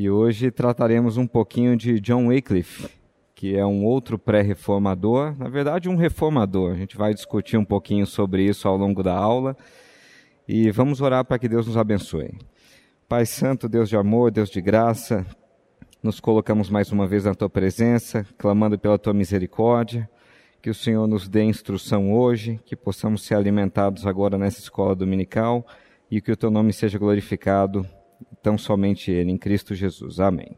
E hoje trataremos um pouquinho de John Wycliffe, que é um outro pré-reformador, na verdade um reformador. A gente vai discutir um pouquinho sobre isso ao longo da aula e vamos orar para que Deus nos abençoe. Pai Santo, Deus de amor, Deus de graça, nos colocamos mais uma vez na tua presença, clamando pela tua misericórdia, que o Senhor nos dê instrução hoje, que possamos ser alimentados agora nessa escola dominical e que o teu nome seja glorificado tão somente Ele, em Cristo Jesus. Amém.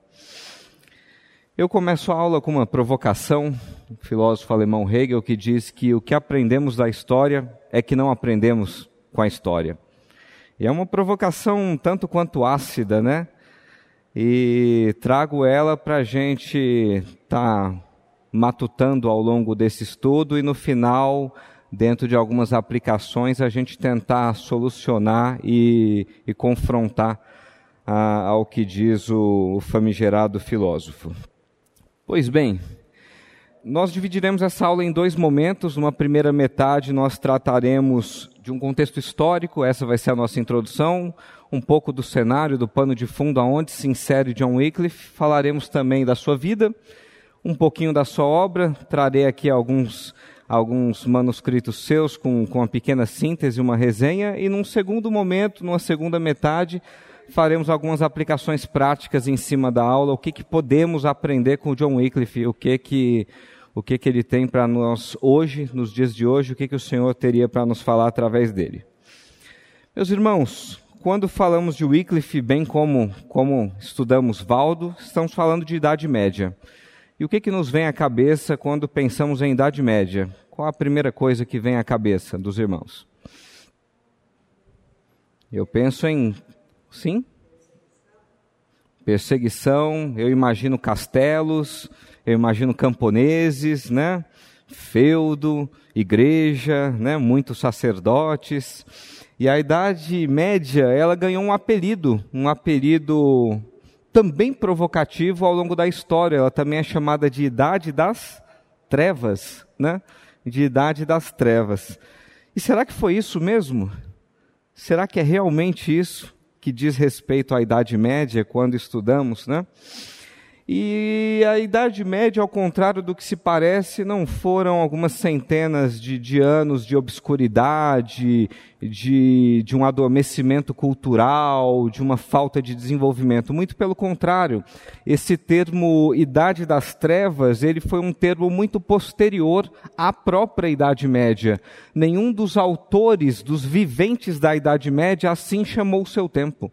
Eu começo a aula com uma provocação, filósofo alemão Hegel, que diz que o que aprendemos da história é que não aprendemos com a história. E é uma provocação tanto quanto ácida, né? E trago ela para a gente estar tá matutando ao longo desse estudo e no final, dentro de algumas aplicações, a gente tentar solucionar e, e confrontar a, ao que diz o, o famigerado filósofo. Pois bem, nós dividiremos essa aula em dois momentos. Numa primeira metade, nós trataremos de um contexto histórico, essa vai ser a nossa introdução, um pouco do cenário, do pano de fundo aonde se insere John Wycliffe. Falaremos também da sua vida, um pouquinho da sua obra. Trarei aqui alguns, alguns manuscritos seus com, com uma pequena síntese, uma resenha. E num segundo momento, numa segunda metade, faremos algumas aplicações práticas em cima da aula, o que, que podemos aprender com o John Wycliffe, o que que o que que ele tem para nós hoje, nos dias de hoje, o que que o Senhor teria para nos falar através dele. Meus irmãos, quando falamos de Wycliffe, bem como como estudamos Valdo, estamos falando de Idade Média. E o que que nos vem à cabeça quando pensamos em Idade Média? Qual a primeira coisa que vem à cabeça dos irmãos? Eu penso em Sim? Perseguição, eu imagino castelos, eu imagino camponeses, né? Feudo, igreja, né? Muitos sacerdotes. E a Idade Média, ela ganhou um apelido, um apelido também provocativo ao longo da história. Ela também é chamada de Idade das Trevas, né? De Idade das Trevas. E será que foi isso mesmo? Será que é realmente isso? Que diz respeito à Idade Média, quando estudamos, né? E a Idade Média, ao contrário do que se parece, não foram algumas centenas de, de anos de obscuridade, de, de um adormecimento cultural, de uma falta de desenvolvimento. Muito pelo contrário, esse termo Idade das Trevas, ele foi um termo muito posterior à própria Idade Média. Nenhum dos autores, dos viventes da Idade Média, assim chamou o seu tempo.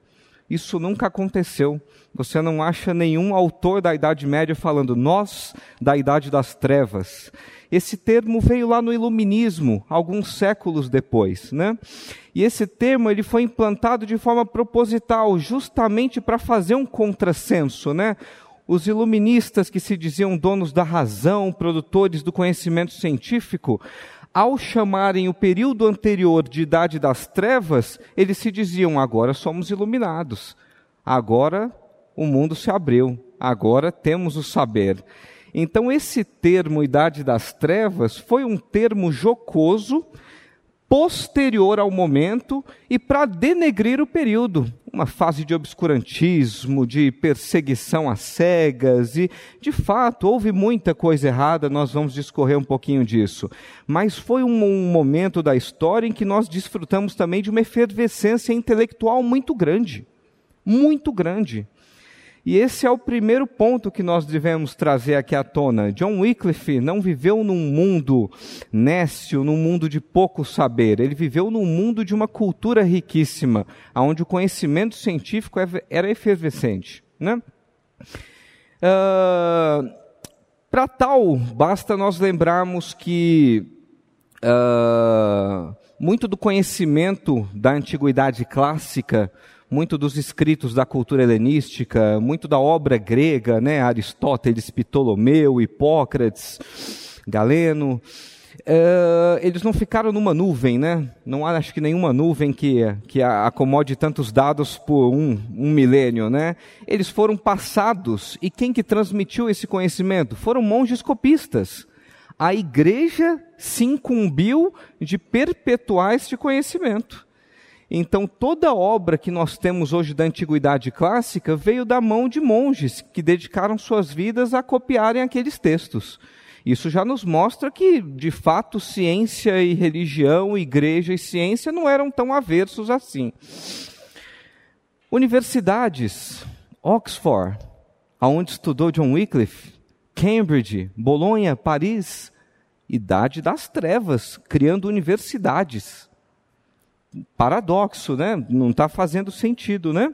Isso nunca aconteceu. Você não acha nenhum autor da Idade Média falando nós da Idade das Trevas. Esse termo veio lá no Iluminismo, alguns séculos depois, né? E esse termo ele foi implantado de forma proposital, justamente para fazer um contrassenso, né? Os iluministas que se diziam donos da razão, produtores do conhecimento científico, ao chamarem o período anterior de Idade das Trevas, eles se diziam: agora somos iluminados, agora o mundo se abriu, agora temos o saber. Então, esse termo Idade das Trevas foi um termo jocoso posterior ao momento e para denegrir o período, uma fase de obscurantismo, de perseguição às cegas e, de fato, houve muita coisa errada, nós vamos discorrer um pouquinho disso. Mas foi um, um momento da história em que nós desfrutamos também de uma efervescência intelectual muito grande, muito grande. E esse é o primeiro ponto que nós devemos trazer aqui à tona. John Wycliffe não viveu num mundo nécio, num mundo de pouco saber. Ele viveu num mundo de uma cultura riquíssima, onde o conhecimento científico era efervescente. Né? Uh, Para tal, basta nós lembrarmos que uh, muito do conhecimento da antiguidade clássica muito dos escritos da cultura helenística, muito da obra grega, né, Aristóteles, Ptolomeu, Hipócrates, Galeno, uh, eles não ficaram numa nuvem, né? Não há, acho que nenhuma nuvem que, que acomode tantos dados por um, um milênio, né? Eles foram passados, e quem que transmitiu esse conhecimento? Foram monges copistas. A igreja se incumbiu de perpetuar este conhecimento. Então, toda obra que nós temos hoje da antiguidade clássica veio da mão de monges que dedicaram suas vidas a copiarem aqueles textos. Isso já nos mostra que, de fato, ciência e religião, igreja e ciência não eram tão aversos assim. Universidades, Oxford, aonde estudou John Wycliffe, Cambridge, Bolonha, Paris, idade das trevas, criando universidades. Paradoxo, né? Não está fazendo sentido, né?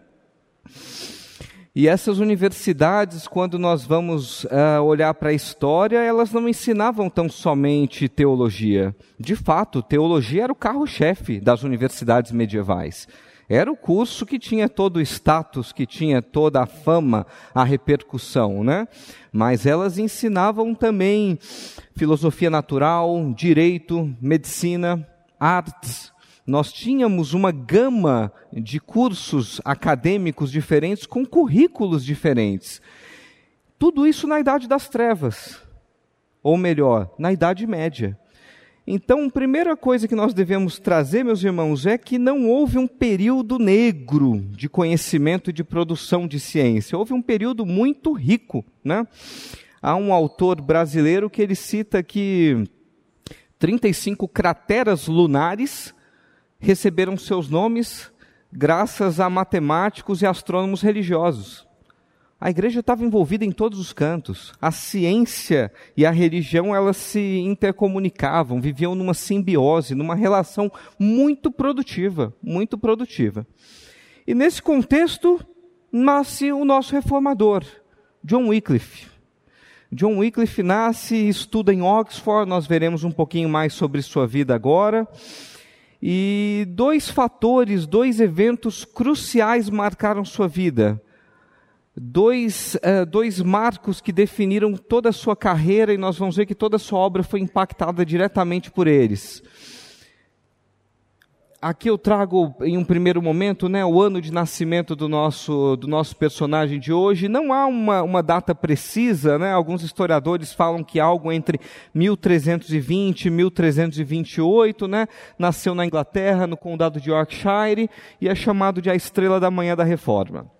E essas universidades, quando nós vamos uh, olhar para a história, elas não ensinavam tão somente teologia. De fato, teologia era o carro-chefe das universidades medievais. Era o curso que tinha todo o status, que tinha toda a fama, a repercussão, né? Mas elas ensinavam também filosofia natural, direito, medicina, artes, nós tínhamos uma gama de cursos acadêmicos diferentes com currículos diferentes. Tudo isso na Idade das Trevas, ou melhor, na Idade Média. Então, a primeira coisa que nós devemos trazer, meus irmãos, é que não houve um período negro de conhecimento e de produção de ciência. Houve um período muito rico. Né? Há um autor brasileiro que ele cita que 35 crateras lunares receberam seus nomes graças a matemáticos e astrônomos religiosos. A igreja estava envolvida em todos os cantos. A ciência e a religião elas se intercomunicavam, viviam numa simbiose, numa relação muito produtiva, muito produtiva. E nesse contexto nasce o nosso reformador, John Wycliffe. John Wycliffe nasce e estuda em Oxford, nós veremos um pouquinho mais sobre sua vida agora. E dois fatores, dois eventos cruciais marcaram sua vida. Dois, uh, dois marcos que definiram toda a sua carreira, e nós vamos ver que toda a sua obra foi impactada diretamente por eles aqui eu trago em um primeiro momento né, o ano de nascimento do nosso, do nosso personagem de hoje. Não há uma, uma data precisa, né? alguns historiadores falam que algo entre 1320 e 1328, né? nasceu na Inglaterra, no condado de Yorkshire, e é chamado de a Estrela da Manhã da Reforma.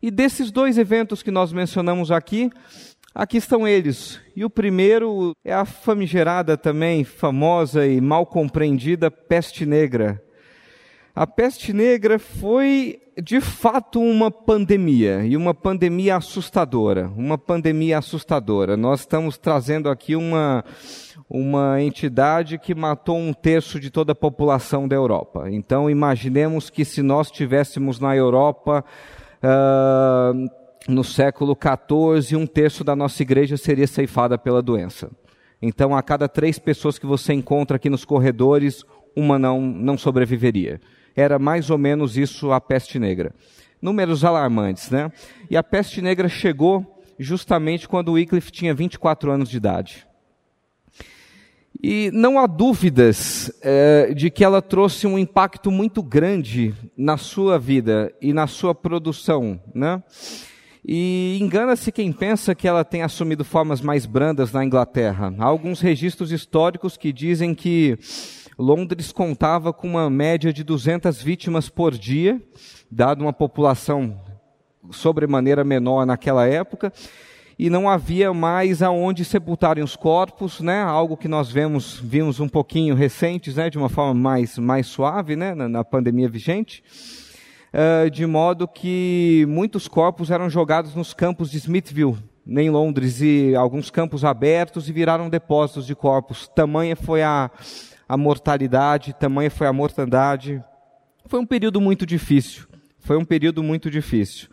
E desses dois eventos que nós mencionamos aqui, Aqui estão eles. E o primeiro é a famigerada também, famosa e mal compreendida peste negra. A peste negra foi de fato uma pandemia, e uma pandemia assustadora, uma pandemia assustadora. Nós estamos trazendo aqui uma, uma entidade que matou um terço de toda a população da Europa. Então imaginemos que se nós estivéssemos na Europa, uh, no século XIV, um terço da nossa igreja seria ceifada pela doença. Então, a cada três pessoas que você encontra aqui nos corredores, uma não, não sobreviveria. Era mais ou menos isso a peste negra. Números alarmantes, né? E a peste negra chegou justamente quando Wycliffe tinha 24 anos de idade. E não há dúvidas é, de que ela trouxe um impacto muito grande na sua vida e na sua produção, né? E engana-se quem pensa que ela tem assumido formas mais brandas na Inglaterra. Há alguns registros históricos que dizem que Londres contava com uma média de 200 vítimas por dia, dado uma população sobremaneira menor naquela época, e não havia mais aonde sepultarem os corpos, né? Algo que nós vemos, vimos um pouquinho recentes, né? De uma forma mais, mais suave, né? Na, na pandemia vigente. Uh, de modo que muitos corpos eram jogados nos campos de Smithville, em Londres, e alguns campos abertos e viraram depósitos de corpos. Tamanha foi a, a mortalidade, tamanha foi a mortandade. Foi um período muito difícil. Foi um período muito difícil.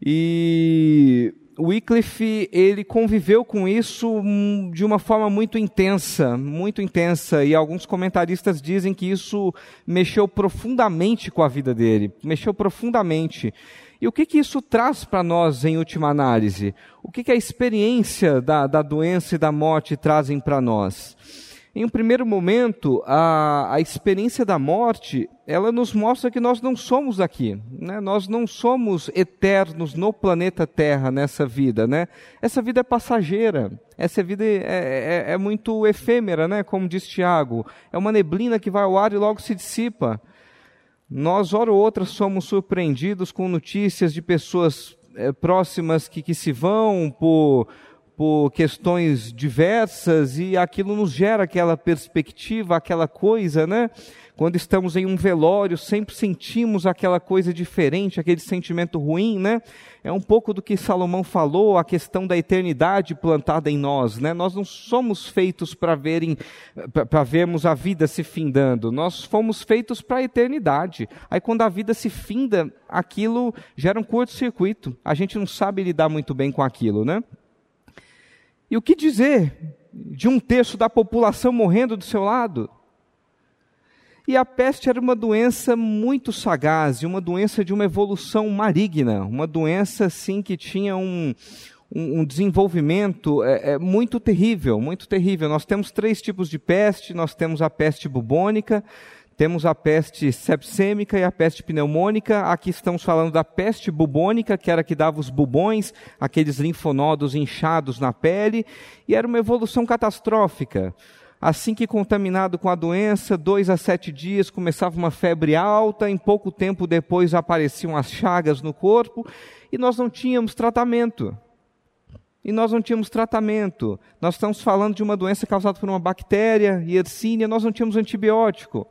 E Wycliffe, ele conviveu com isso hum, de uma forma muito intensa, muito intensa, e alguns comentaristas dizem que isso mexeu profundamente com a vida dele, mexeu profundamente. E o que, que isso traz para nós em última análise? O que, que a experiência da, da doença e da morte trazem para nós? Em um primeiro momento, a, a experiência da morte, ela nos mostra que nós não somos aqui, né? nós não somos eternos no planeta Terra nessa vida, né? Essa vida é passageira, essa vida é, é, é muito efêmera, né? Como diz Tiago, é uma neblina que vai ao ar e logo se dissipa. Nós, hora ou outra, somos surpreendidos com notícias de pessoas é, próximas que, que se vão por, por questões diversas e aquilo nos gera aquela perspectiva, aquela coisa, né? Quando estamos em um velório, sempre sentimos aquela coisa diferente, aquele sentimento ruim, né? É um pouco do que Salomão falou, a questão da eternidade plantada em nós, né? Nós não somos feitos para verem, para vermos a vida se findando. Nós fomos feitos para a eternidade. Aí quando a vida se finda, aquilo gera um curto-circuito. A gente não sabe lidar muito bem com aquilo, né? E o que dizer de um terço da população morrendo do seu lado? E a peste era uma doença muito sagaz, uma doença de uma evolução maligna, uma doença assim que tinha um, um, um desenvolvimento é, é, muito terrível, muito terrível. Nós temos três tipos de peste: nós temos a peste bubônica, temos a peste sepsêmica e a peste pneumônica. Aqui estamos falando da peste bubônica, que era que dava os bubões, aqueles linfonodos inchados na pele, e era uma evolução catastrófica. Assim que contaminado com a doença, dois a sete dias começava uma febre alta, em pouco tempo depois apareciam as chagas no corpo e nós não tínhamos tratamento. E nós não tínhamos tratamento. Nós estamos falando de uma doença causada por uma bactéria, Yersinia, nós não tínhamos antibiótico.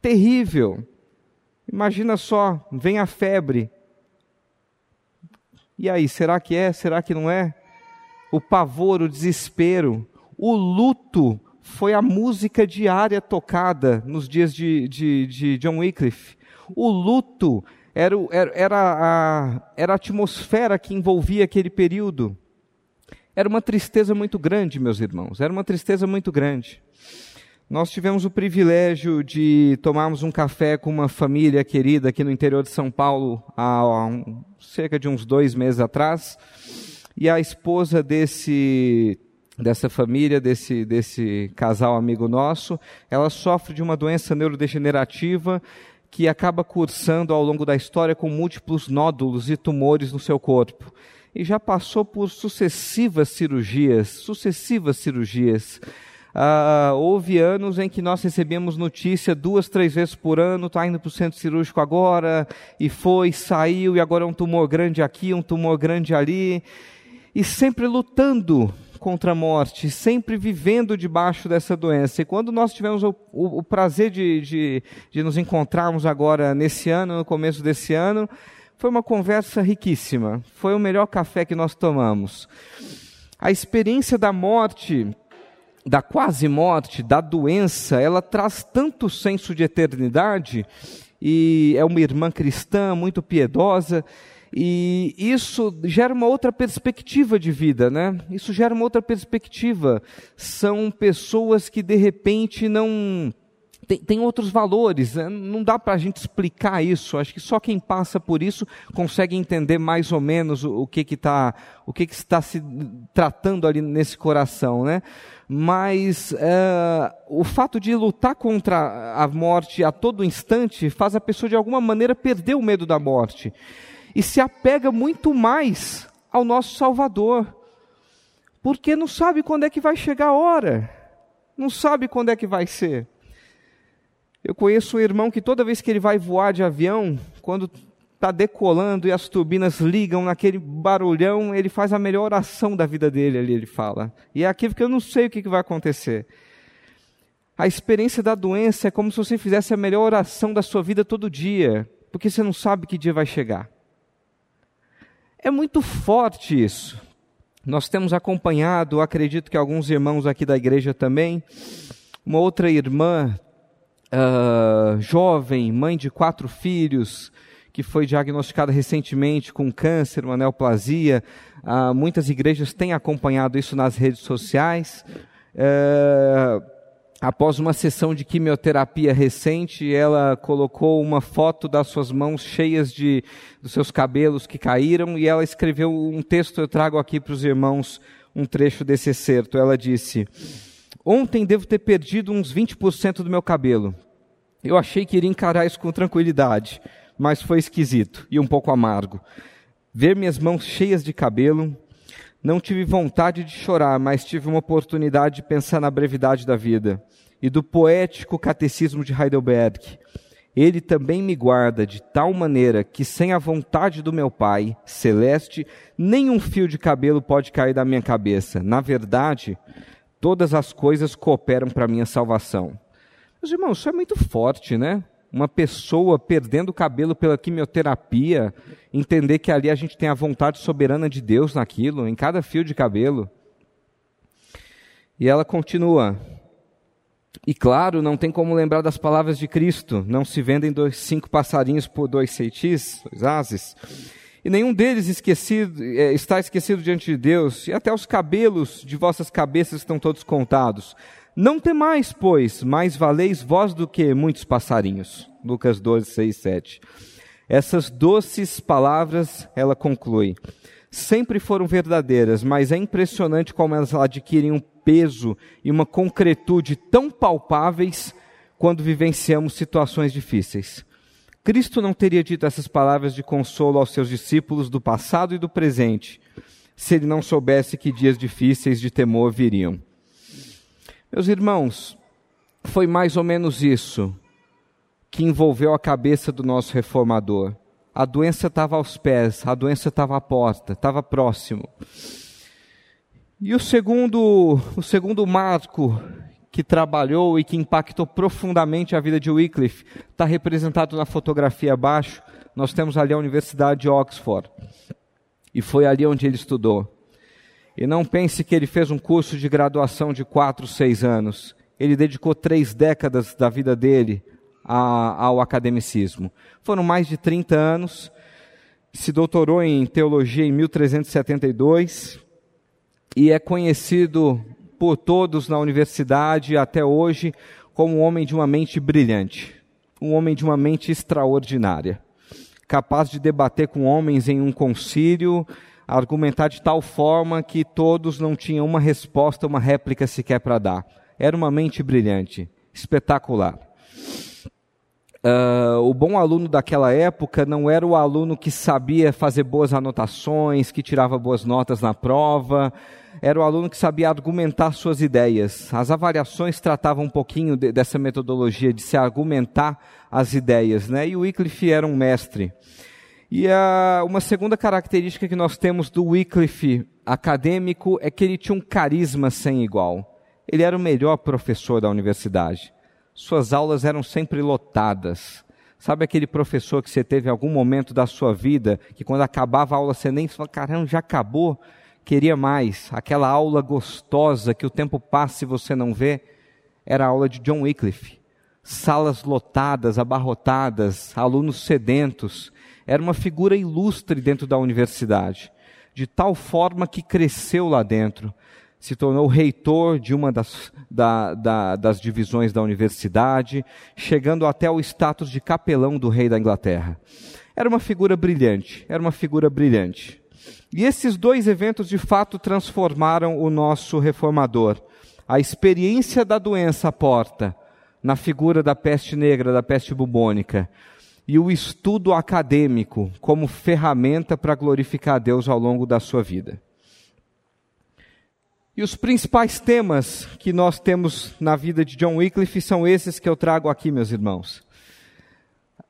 Terrível. Imagina só, vem a febre. E aí, será que é? Será que não é? O pavor, o desespero, o luto foi a música diária tocada nos dias de, de, de John Wycliffe. O luto era, era, a, era a atmosfera que envolvia aquele período. Era uma tristeza muito grande, meus irmãos, era uma tristeza muito grande. Nós tivemos o privilégio de tomarmos um café com uma família querida aqui no interior de São Paulo há um, cerca de uns dois meses atrás. E a esposa desse dessa família, desse, desse casal amigo nosso, ela sofre de uma doença neurodegenerativa que acaba cursando ao longo da história com múltiplos nódulos e tumores no seu corpo. E já passou por sucessivas cirurgias, sucessivas cirurgias. Uh, houve anos em que nós recebemos notícia duas, três vezes por ano, está indo para o centro cirúrgico agora, e foi, saiu, e agora é um tumor grande aqui, um tumor grande ali, e sempre lutando contra a morte, sempre vivendo debaixo dessa doença. E quando nós tivemos o, o, o prazer de, de, de nos encontrarmos agora nesse ano, no começo desse ano, foi uma conversa riquíssima. Foi o melhor café que nós tomamos. A experiência da morte, da quase morte, da doença, ela traz tanto senso de eternidade e é uma irmã cristã muito piedosa e isso gera uma outra perspectiva de vida, né? Isso gera uma outra perspectiva. São pessoas que de repente não tem, tem outros valores. Né? Não dá para a gente explicar isso. Acho que só quem passa por isso consegue entender mais ou menos o, o que que tá, o que que está se tratando ali nesse coração, né? Mas é, o fato de lutar contra a morte a todo instante faz a pessoa de alguma maneira perder o medo da morte. E se apega muito mais ao nosso Salvador, porque não sabe quando é que vai chegar a hora, não sabe quando é que vai ser. Eu conheço um irmão que toda vez que ele vai voar de avião, quando está decolando e as turbinas ligam naquele barulhão, ele faz a melhor oração da vida dele ali, ele fala. E é aquilo que eu não sei o que, que vai acontecer. A experiência da doença é como se você fizesse a melhor oração da sua vida todo dia, porque você não sabe que dia vai chegar. É muito forte isso. Nós temos acompanhado, acredito que alguns irmãos aqui da igreja também, uma outra irmã, uh, jovem, mãe de quatro filhos, que foi diagnosticada recentemente com câncer, uma neoplasia. Uh, muitas igrejas têm acompanhado isso nas redes sociais. Uh, após uma sessão de quimioterapia recente, ela colocou uma foto das suas mãos cheias de dos seus cabelos que caíram e ela escreveu um texto. Eu trago aqui para os irmãos um trecho desse excerto. Ela disse: Ontem devo ter perdido uns 20% do meu cabelo. Eu achei que iria encarar isso com tranquilidade, mas foi esquisito e um pouco amargo. Ver minhas mãos cheias de cabelo, não tive vontade de chorar, mas tive uma oportunidade de pensar na brevidade da vida e do poético catecismo de Heidelberg. ele também me guarda de tal maneira que, sem a vontade do meu Pai celeste, nenhum fio de cabelo pode cair da minha cabeça. Na verdade, todas as coisas cooperam para minha salvação. Meus irmãos, isso é muito forte, né? Uma pessoa perdendo o cabelo pela quimioterapia, entender que ali a gente tem a vontade soberana de Deus naquilo, em cada fio de cabelo. E ela continua: e claro, não tem como lembrar das palavras de Cristo: não se vendem dois, cinco passarinhos por dois ceitis, dois ases. E nenhum deles esquecido, é, está esquecido diante de Deus, e até os cabelos de vossas cabeças estão todos contados. Não temais, pois, mais valeis vós do que muitos passarinhos. Lucas 12, 6, 7. Essas doces palavras, ela conclui, sempre foram verdadeiras, mas é impressionante como elas adquirem um peso e uma concretude tão palpáveis quando vivenciamos situações difíceis. Cristo não teria dito essas palavras de consolo aos seus discípulos do passado e do presente, se ele não soubesse que dias difíceis de temor viriam. Meus irmãos, foi mais ou menos isso que envolveu a cabeça do nosso reformador. A doença estava aos pés, a doença estava à porta, estava próximo. E o segundo, o segundo marco que trabalhou e que impactou profundamente a vida de Wycliffe está representado na fotografia abaixo. Nós temos ali a Universidade de Oxford. E foi ali onde ele estudou. E não pense que ele fez um curso de graduação de quatro, seis anos. Ele dedicou três décadas da vida dele a, ao academicismo. Foram mais de 30 anos. Se doutorou em teologia em 1372 e é conhecido por todos na universidade até hoje como um homem de uma mente brilhante, um homem de uma mente extraordinária, capaz de debater com homens em um concílio, argumentar de tal forma que todos não tinham uma resposta, uma réplica sequer para dar. Era uma mente brilhante, espetacular. Uh, o bom aluno daquela época não era o aluno que sabia fazer boas anotações, que tirava boas notas na prova, era o aluno que sabia argumentar suas ideias. As avaliações tratavam um pouquinho de, dessa metodologia de se argumentar as ideias, né? E o Wycliffe era um mestre. E uh, uma segunda característica que nós temos do Wycliffe acadêmico é que ele tinha um carisma sem igual. Ele era o melhor professor da universidade. Suas aulas eram sempre lotadas. Sabe aquele professor que você teve em algum momento da sua vida, que quando acabava a aula você nem falava, caramba, já acabou? queria mais, aquela aula gostosa que o tempo passa e você não vê, era a aula de John Wycliffe. Salas lotadas, abarrotadas, alunos sedentos. Era uma figura ilustre dentro da universidade, de tal forma que cresceu lá dentro. Se tornou reitor de uma das, da, da, das divisões da universidade, chegando até o status de capelão do rei da Inglaterra. Era uma figura brilhante, era uma figura brilhante. E esses dois eventos de fato transformaram o nosso reformador. A experiência da doença porta na figura da peste negra, da peste bubônica, e o estudo acadêmico como ferramenta para glorificar a Deus ao longo da sua vida. E os principais temas que nós temos na vida de John Wycliffe são esses que eu trago aqui, meus irmãos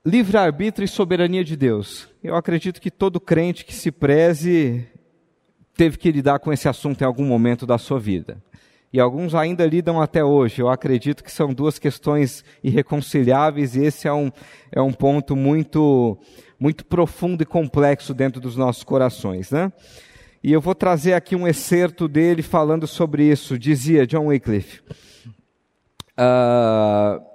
livre-arbítrio e soberania de Deus. Eu acredito que todo crente que se preze teve que lidar com esse assunto em algum momento da sua vida. E alguns ainda lidam até hoje. Eu acredito que são duas questões irreconciliáveis e esse é um, é um ponto muito, muito profundo e complexo dentro dos nossos corações. Né? E eu vou trazer aqui um excerto dele falando sobre isso. Dizia John Wycliffe. Uh,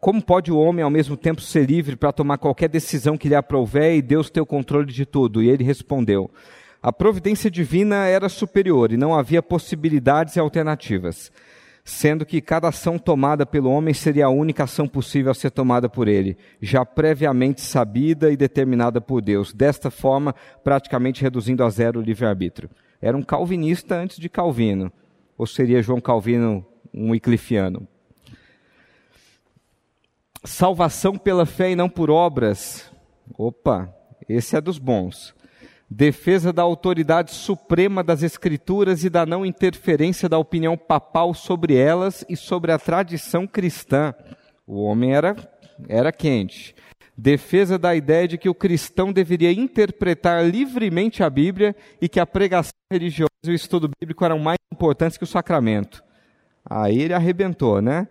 como pode o homem ao mesmo tempo ser livre para tomar qualquer decisão que lhe aprouver e Deus ter o controle de tudo? E ele respondeu: A providência divina era superior e não havia possibilidades e alternativas, sendo que cada ação tomada pelo homem seria a única ação possível a ser tomada por ele, já previamente sabida e determinada por Deus, desta forma, praticamente reduzindo a zero o livre-arbítrio. Era um calvinista antes de Calvino, ou seria João Calvino um wyclifiano? Salvação pela fé e não por obras. Opa, esse é dos bons. Defesa da autoridade suprema das Escrituras e da não interferência da opinião papal sobre elas e sobre a tradição cristã. O homem era Era quente. Defesa da ideia de que o cristão deveria interpretar livremente a Bíblia e que a pregação religiosa e o estudo bíblico eram mais importantes que o sacramento. Aí ele arrebentou, né?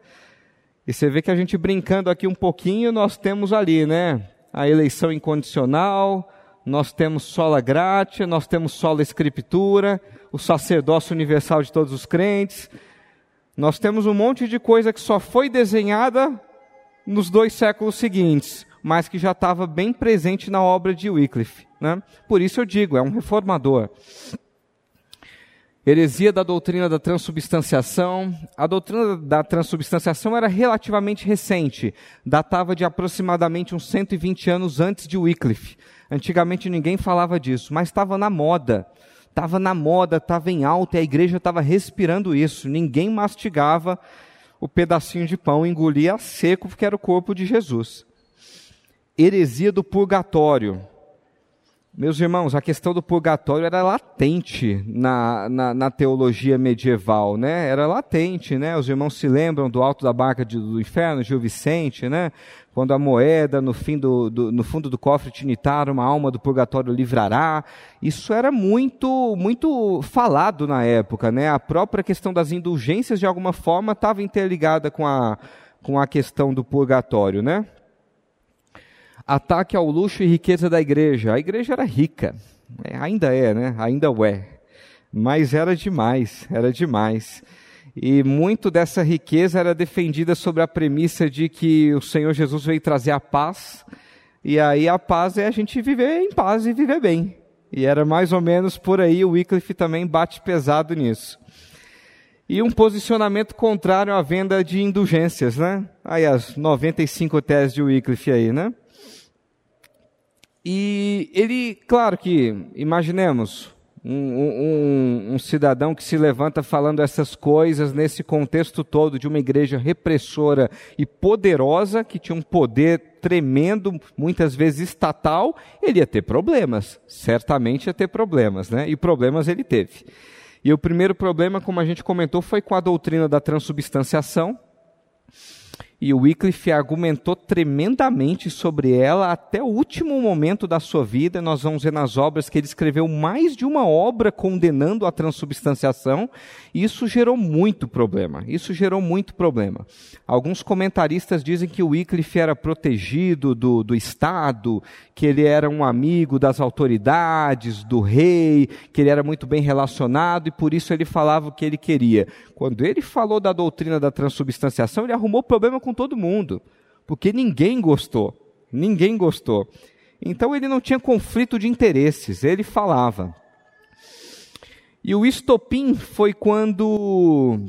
E você vê que a gente brincando aqui um pouquinho, nós temos ali, né? A eleição incondicional, nós temos sola gratia, nós temos sola escritura, o sacerdócio universal de todos os crentes. Nós temos um monte de coisa que só foi desenhada nos dois séculos seguintes mas que já estava bem presente na obra de Wycliffe. Né? Por isso eu digo, é um reformador. Heresia da doutrina da transubstanciação. A doutrina da transubstanciação era relativamente recente, datava de aproximadamente uns 120 anos antes de Wycliffe. Antigamente ninguém falava disso, mas estava na moda. Estava na moda, estava em alta, e a igreja estava respirando isso. Ninguém mastigava o pedacinho de pão, engolia seco, porque era o corpo de Jesus heresia do purgatório. Meus irmãos, a questão do purgatório era latente na, na, na, teologia medieval, né? Era latente, né? Os irmãos se lembram do alto da barca de, do inferno, Gil Vicente, né? Quando a moeda no, fim do, do, no fundo do cofre tinitário, uma alma do purgatório livrará. Isso era muito, muito falado na época, né? A própria questão das indulgências, de alguma forma, estava interligada com a, com a questão do purgatório, né? Ataque ao luxo e riqueza da igreja. A igreja era rica, é, ainda é, né? Ainda é. Mas era demais, era demais. E muito dessa riqueza era defendida sobre a premissa de que o Senhor Jesus veio trazer a paz, e aí a paz é a gente viver em paz e viver bem. E era mais ou menos por aí, o Wycliffe também bate pesado nisso. E um posicionamento contrário à venda de indulgências, né? Aí as 95 teses de Wycliffe aí, né? E ele, claro que, imaginemos, um, um, um, cidadão que se levanta falando essas coisas nesse contexto todo de uma igreja repressora e poderosa, que tinha um poder tremendo, muitas vezes estatal, ele ia ter problemas. Certamente ia ter problemas, né? E problemas ele teve. E o primeiro problema, como a gente comentou, foi com a doutrina da transubstanciação e o Wycliffe argumentou tremendamente sobre ela até o último momento da sua vida. Nós vamos ver nas obras que ele escreveu mais de uma obra condenando a transubstanciação, isso gerou muito problema. Isso gerou muito problema. Alguns comentaristas dizem que o Wycliffe era protegido do, do Estado, que ele era um amigo das autoridades, do rei, que ele era muito bem relacionado e por isso ele falava o que ele queria. Quando ele falou da doutrina da transubstanciação, ele arrumou problema com todo mundo, porque ninguém gostou. Ninguém gostou. Então ele não tinha conflito de interesses, ele falava. E o estopim foi quando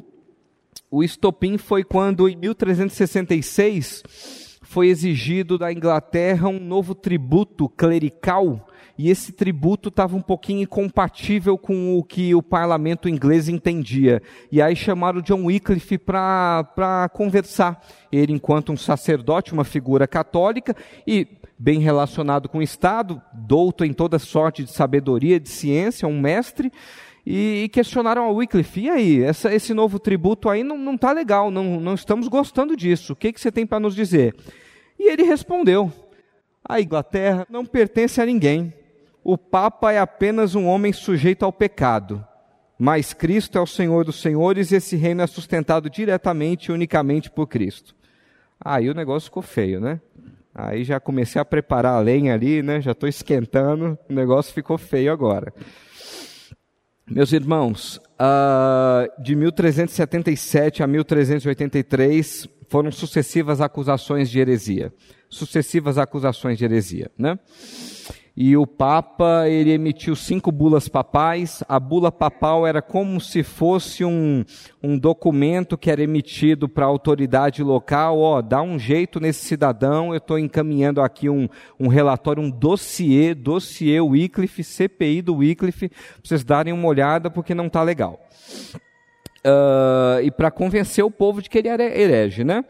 o estopim foi quando em 1366 foi exigido da Inglaterra um novo tributo clerical e esse tributo estava um pouquinho incompatível com o que o parlamento inglês entendia. E aí chamaram John Wycliffe para conversar. Ele, enquanto um sacerdote, uma figura católica e bem relacionado com o Estado, douto em toda sorte de sabedoria, de ciência, um mestre, e, questionaram a Wycliffe, e aí, essa, esse novo tributo aí não está legal, não, não estamos gostando disso, o que, que você tem para nos dizer? E ele respondeu, a Inglaterra não pertence a ninguém, o Papa é apenas um homem sujeito ao pecado, mas Cristo é o Senhor dos senhores e esse reino é sustentado diretamente e unicamente por Cristo. Aí o negócio ficou feio, né? Aí já comecei a preparar a lenha ali, né? Já estou esquentando, o negócio ficou feio agora. Meus irmãos, uh, de 1377 a 1383 foram sucessivas acusações de heresia. Sucessivas acusações de heresia, né? E o Papa ele emitiu cinco bulas papais. A bula papal era como se fosse um, um documento que era emitido para a autoridade local. Ó, dá um jeito nesse cidadão. Eu estou encaminhando aqui um, um relatório, um dossiê, dossiê Wycliffe, CPI do Wycliffe, para vocês darem uma olhada porque não está legal. Uh, e para convencer o povo de que ele era herege, né?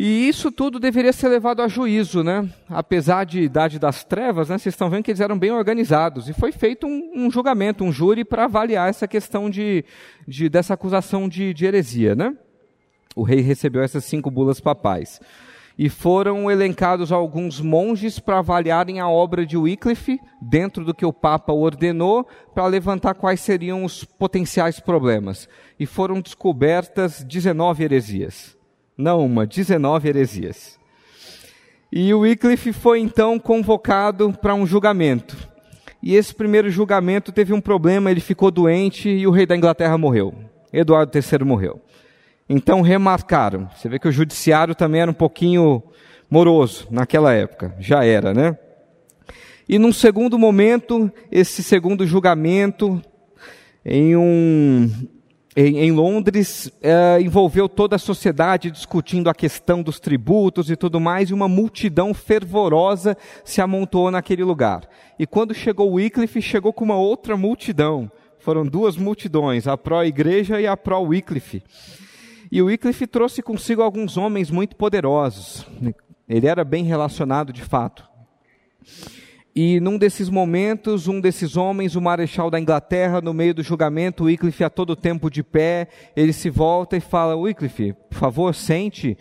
E isso tudo deveria ser levado a juízo, né? Apesar de idade das trevas, né? Vocês estão vendo que eles eram bem organizados. E foi feito um, um julgamento, um júri para avaliar essa questão de, de dessa acusação de, de heresia, né? O rei recebeu essas cinco bulas papais. e foram elencados alguns monges para avaliarem a obra de Wycliffe, dentro do que o Papa ordenou, para levantar quais seriam os potenciais problemas. E foram descobertas 19 heresias. Não uma, 19 heresias. E o Wycliffe foi então convocado para um julgamento. E esse primeiro julgamento teve um problema, ele ficou doente e o rei da Inglaterra morreu. Eduardo III morreu. Então remarcaram. Você vê que o judiciário também era um pouquinho moroso naquela época, já era, né? E num segundo momento, esse segundo julgamento, em um em, em Londres, é, envolveu toda a sociedade discutindo a questão dos tributos e tudo mais, e uma multidão fervorosa se amontoou naquele lugar. E quando chegou Wycliffe, chegou com uma outra multidão. Foram duas multidões, a pró-igreja e a pró-Wycliffe. E o Wycliffe trouxe consigo alguns homens muito poderosos. Ele era bem relacionado de fato. E num desses momentos, um desses homens, o marechal da Inglaterra, no meio do julgamento, Wycliffe a todo tempo de pé, ele se volta e fala: Wycliffe, por favor, sente.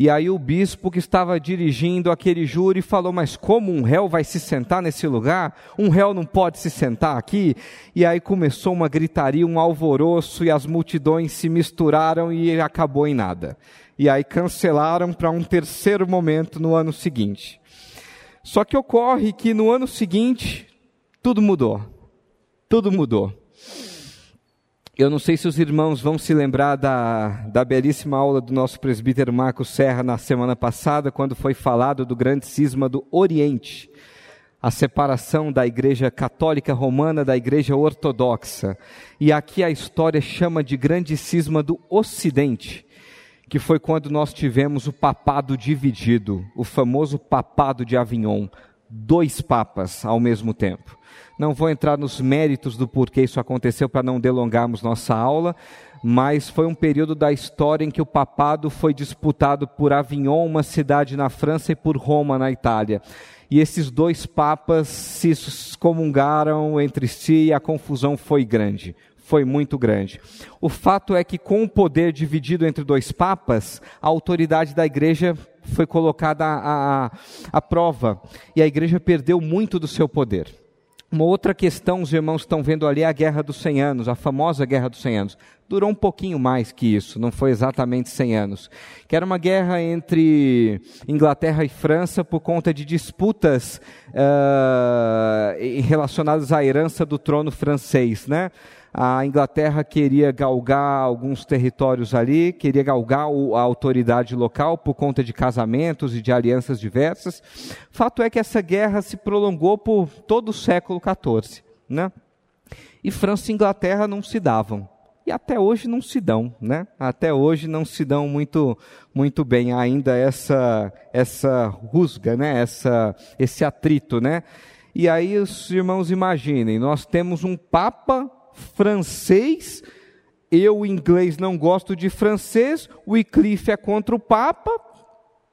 E aí o bispo que estava dirigindo aquele júri falou: Mas como um réu vai se sentar nesse lugar? Um réu não pode se sentar aqui? E aí começou uma gritaria, um alvoroço, e as multidões se misturaram e acabou em nada. E aí cancelaram para um terceiro momento no ano seguinte. Só que ocorre que no ano seguinte, tudo mudou. Tudo mudou. Eu não sei se os irmãos vão se lembrar da, da belíssima aula do nosso presbítero Marcos Serra na semana passada, quando foi falado do grande cisma do Oriente, a separação da Igreja Católica Romana da Igreja Ortodoxa. E aqui a história chama de grande cisma do Ocidente que foi quando nós tivemos o papado dividido, o famoso papado de Avignon, dois papas ao mesmo tempo. Não vou entrar nos méritos do porquê isso aconteceu para não delongarmos nossa aula, mas foi um período da história em que o papado foi disputado por Avignon, uma cidade na França, e por Roma, na Itália. E esses dois papas se excomungaram entre si e a confusão foi grande foi muito grande. O fato é que, com o poder dividido entre dois papas, a autoridade da igreja foi colocada à, à, à prova e a igreja perdeu muito do seu poder. Uma outra questão, os irmãos estão vendo ali, é a Guerra dos 100 Anos, a famosa Guerra dos 100 Anos. Durou um pouquinho mais que isso, não foi exatamente 100 anos. Que era uma guerra entre Inglaterra e França por conta de disputas uh, relacionadas à herança do trono francês, né? a Inglaterra queria galgar alguns territórios ali, queria galgar a autoridade local por conta de casamentos e de alianças diversas. Fato é que essa guerra se prolongou por todo o século XIV, né? E França e Inglaterra não se davam. E até hoje não se dão, né? Até hoje não se dão muito, muito bem ainda essa, essa rusga, né? Essa, esse atrito, né? E aí os irmãos imaginem, nós temos um papa francês, eu, inglês, não gosto de francês, o Wycliffe é contra o Papa,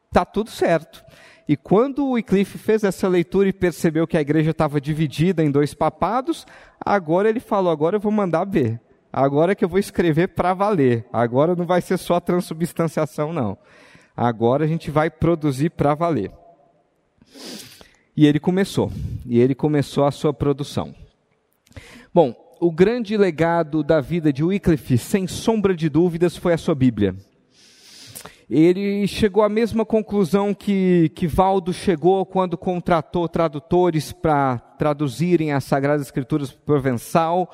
tá tudo certo. E quando o Wycliffe fez essa leitura e percebeu que a igreja estava dividida em dois papados, agora ele falou: agora eu vou mandar ver. Agora que eu vou escrever para valer. Agora não vai ser só transubstanciação, não. Agora a gente vai produzir para valer. E ele começou. E ele começou a sua produção. Bom, o grande legado da vida de Wycliffe, sem sombra de dúvidas, foi a sua Bíblia. Ele chegou à mesma conclusão que, que Valdo chegou quando contratou tradutores para traduzirem as Sagradas Escrituras para o provençal.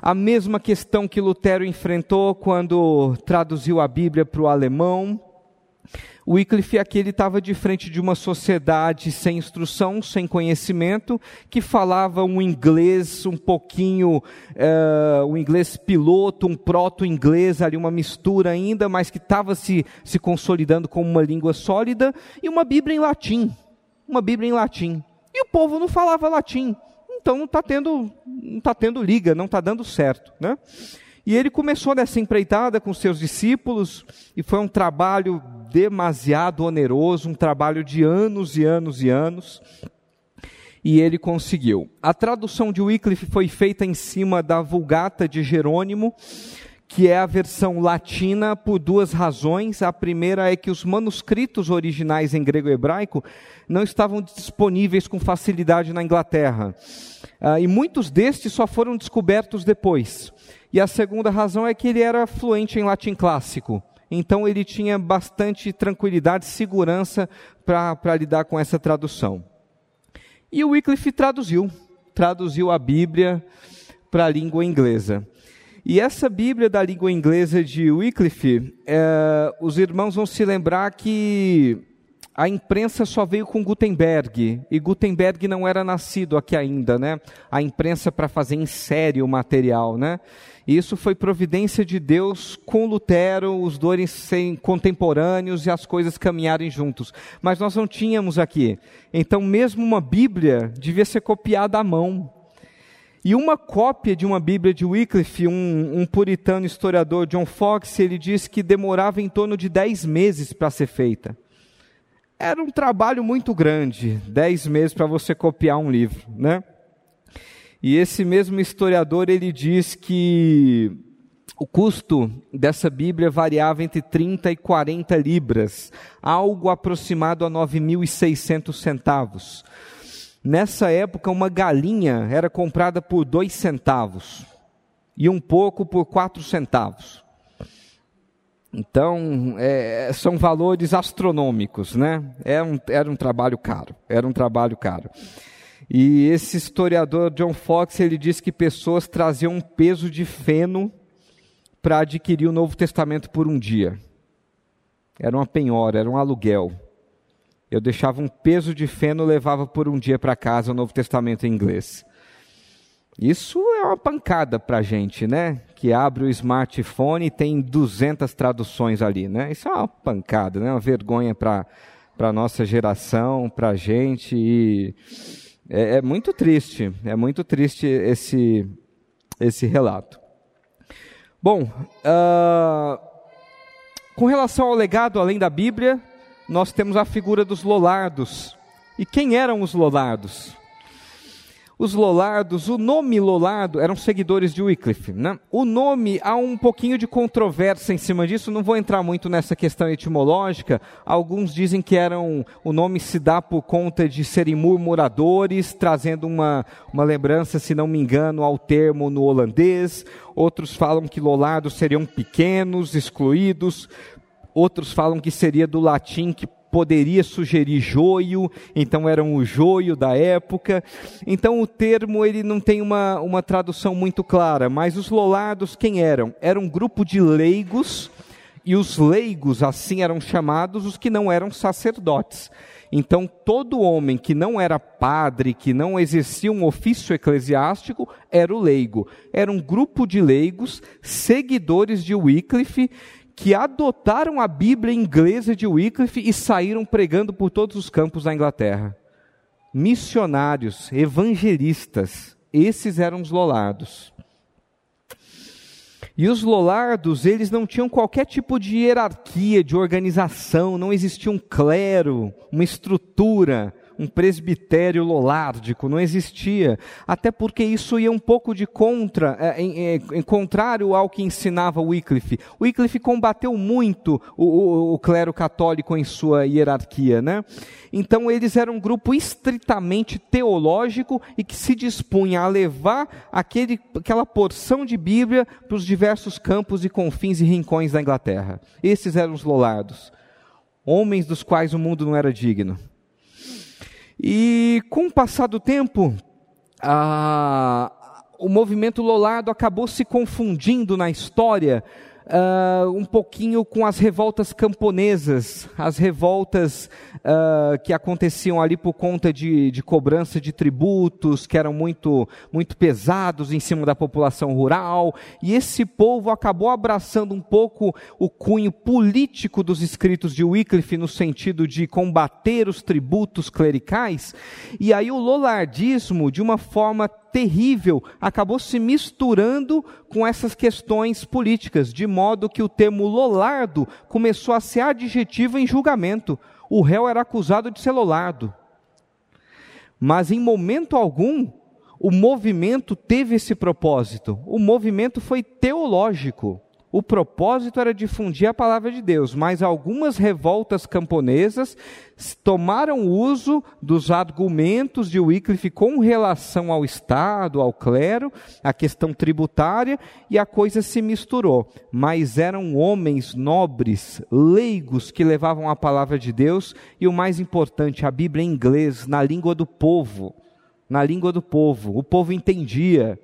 A mesma questão que Lutero enfrentou quando traduziu a Bíblia para o alemão. Wycliffe aqui ele estava de frente de uma sociedade sem instrução, sem conhecimento, que falava um inglês um pouquinho, uh, um inglês piloto, um proto-inglês ali, uma mistura ainda, mas que estava se, se consolidando como uma língua sólida, e uma Bíblia em latim, uma Bíblia em latim. E o povo não falava latim, então não está tendo, não tá tendo liga, não está dando certo, né? E ele começou nessa empreitada com seus discípulos, e foi um trabalho demasiado oneroso, um trabalho de anos e anos e anos, e ele conseguiu. A tradução de Wycliffe foi feita em cima da Vulgata de Jerônimo, que é a versão latina, por duas razões. A primeira é que os manuscritos originais em grego e hebraico não estavam disponíveis com facilidade na Inglaterra. Uh, e muitos destes só foram descobertos depois. E a segunda razão é que ele era fluente em latim clássico. Então ele tinha bastante tranquilidade segurança para lidar com essa tradução. E o Wycliffe traduziu, traduziu a Bíblia para a língua inglesa. E essa Bíblia da língua inglesa de Wycliffe, é, os irmãos vão se lembrar que a imprensa só veio com Gutenberg, e Gutenberg não era nascido aqui ainda, né? A imprensa para fazer em série o material, né? E isso foi providência de Deus com Lutero, os dois contemporâneos e as coisas caminharem juntos. Mas nós não tínhamos aqui. Então, mesmo uma Bíblia devia ser copiada à mão. E uma cópia de uma Bíblia de Wycliffe, um, um puritano historiador, John Fox, ele diz que demorava em torno de dez meses para ser feita. Era um trabalho muito grande, dez meses para você copiar um livro, né? E esse mesmo historiador, ele diz que o custo dessa Bíblia variava entre 30 e 40 libras, algo aproximado a 9.600 centavos. Nessa época, uma galinha era comprada por dois centavos e um pouco por quatro centavos. Então, é, são valores astronômicos, né? Era um, era um trabalho caro, era um trabalho caro. E esse historiador John Fox, ele diz que pessoas traziam um peso de feno para adquirir o Novo Testamento por um dia. Era uma penhora, era um aluguel. Eu deixava um peso de feno, levava por um dia para casa o Novo Testamento em inglês. Isso é uma pancada para a gente, né? Que abre o smartphone e tem 200 traduções ali, né? Isso é uma pancada, né? Uma vergonha para a nossa geração, para a gente. E é, é, muito triste, é muito triste esse, esse relato. Bom, uh, com relação ao legado além da Bíblia, nós temos a figura dos Lollardos. E quem eram os Lollardos? Os Lollardos, o nome Lollardo eram seguidores de Wycliffe. Né? O nome, há um pouquinho de controvérsia em cima disso, não vou entrar muito nessa questão etimológica. Alguns dizem que eram, o nome se dá por conta de serem murmuradores, trazendo uma, uma lembrança, se não me engano, ao termo no holandês. Outros falam que Lollardos seriam pequenos, excluídos, Outros falam que seria do latim que poderia sugerir joio, então eram o joio da época. Então o termo ele não tem uma, uma tradução muito clara, mas os lolados quem eram? Era um grupo de leigos, e os leigos assim eram chamados os que não eram sacerdotes. Então, todo homem que não era padre, que não exercia um ofício eclesiástico, era o leigo. Era um grupo de leigos, seguidores de Wycliffe, que adotaram a Bíblia inglesa de Wycliffe e saíram pregando por todos os campos da Inglaterra. Missionários, evangelistas, esses eram os Lollardos. E os Lollardos, eles não tinham qualquer tipo de hierarquia, de organização, não existia um clero, uma estrutura um presbitério lolárdico, não existia. Até porque isso ia um pouco de contra, é, em, em, em contrário ao que ensinava Wycliffe. Wycliffe combateu muito o, o, o clero católico em sua hierarquia, né? Então eles eram um grupo estritamente teológico e que se dispunha a levar aquele, aquela porção de Bíblia para os diversos campos e confins e rincões da Inglaterra. Esses eram os lolados, homens dos quais o mundo não era digno. E com o passar do tempo, a, o movimento Lolado acabou se confundindo na história uh, um pouquinho com as revoltas camponesas, as revoltas uh, que aconteciam ali por conta de, de cobrança de tributos, que eram muito, muito pesados em cima da população rural, e esse povo acabou abraçando um pouco o cunho político dos escritos de Wycliffe, no sentido de combater os tributos clericais, e aí o lolardismo, de uma forma terrível acabou se misturando com essas questões políticas, de modo que o termo lolardo começou a ser adjetivo em julgamento. O réu era acusado de ser lolardo. Mas em momento algum, o movimento teve esse propósito. O movimento foi teológico. O propósito era difundir a palavra de Deus, mas algumas revoltas camponesas tomaram uso dos argumentos de Wycliffe com relação ao Estado, ao clero, à questão tributária, e a coisa se misturou. Mas eram homens nobres, leigos, que levavam a palavra de Deus, e o mais importante, a Bíblia em inglês, na língua do povo. Na língua do povo. O povo entendia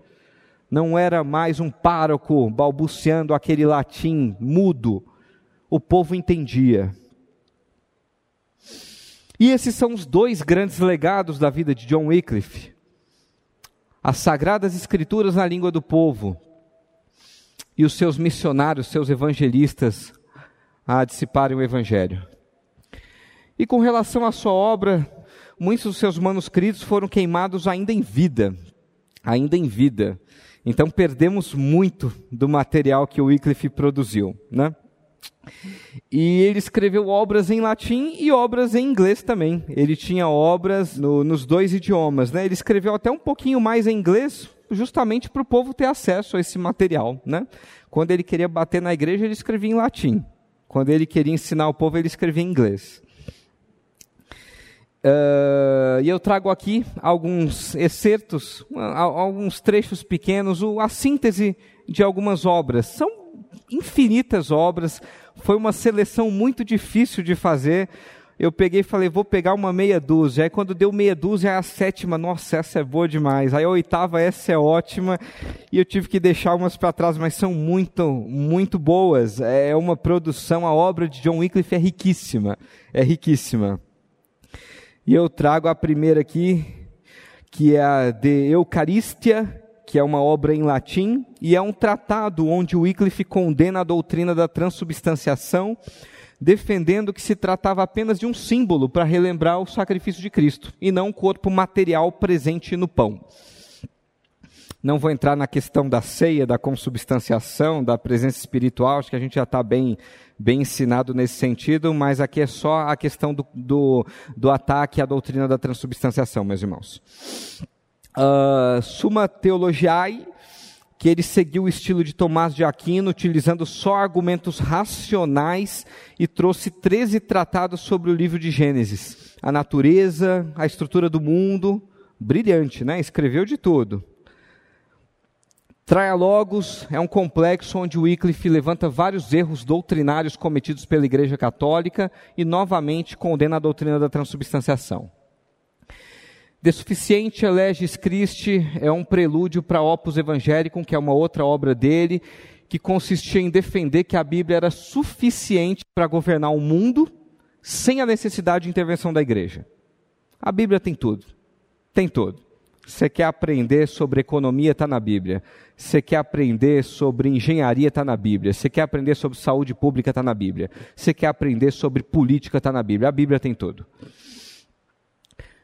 não era mais um pároco balbuciando aquele latim mudo. O povo entendia. E esses são os dois grandes legados da vida de John Wycliffe: as sagradas escrituras na língua do povo e os seus missionários, seus evangelistas a dissiparem o evangelho. E com relação à sua obra, muitos dos seus manuscritos foram queimados ainda em vida, ainda em vida. Então perdemos muito do material que o Wycliffe produziu, né? E ele escreveu obras em latim e obras em inglês também. Ele tinha obras no, nos dois idiomas, né? Ele escreveu até um pouquinho mais em inglês, justamente para o povo ter acesso a esse material, né? Quando ele queria bater na igreja, ele escrevia em latim. Quando ele queria ensinar o povo, ele escrevia em inglês. Uh, e eu trago aqui alguns excertos, alguns trechos pequenos, a síntese de algumas obras. São infinitas obras, foi uma seleção muito difícil de fazer. Eu peguei e falei, vou pegar uma meia dúzia. Aí quando deu meia dúzia, a sétima, nossa, essa é boa demais. Aí a oitava, essa é ótima. E eu tive que deixar umas para trás, mas são muito, muito boas. É uma produção, a obra de John Wycliffe é riquíssima. É riquíssima. E eu trago a primeira aqui, que é a de Eucaristia, que é uma obra em latim, e é um tratado onde Wycliffe condena a doutrina da transubstanciação, defendendo que se tratava apenas de um símbolo para relembrar o sacrifício de Cristo, e não um corpo material presente no pão. Não vou entrar na questão da ceia, da consubstanciação, da presença espiritual, acho que a gente já está bem bem ensinado nesse sentido, mas aqui é só a questão do, do, do ataque à doutrina da transubstanciação, meus irmãos. Uh, Suma Theologiae, que ele seguiu o estilo de Tomás de Aquino, utilizando só argumentos racionais e trouxe 13 tratados sobre o livro de Gênesis. A natureza, a estrutura do mundo, brilhante, né? Escreveu de tudo. Traialogos é um complexo onde Wycliffe levanta vários erros doutrinários cometidos pela Igreja Católica e novamente condena a doutrina da transubstanciação. De Suficiente Elegis Christi é um prelúdio para Opus Evangélicum, que é uma outra obra dele, que consistia em defender que a Bíblia era suficiente para governar o mundo sem a necessidade de intervenção da igreja. A Bíblia tem tudo. Tem tudo. Você quer aprender sobre economia, está na Bíblia. Você quer aprender sobre engenharia, está na Bíblia. Você quer aprender sobre saúde pública, está na Bíblia. Você quer aprender sobre política, está na Bíblia. A Bíblia tem tudo.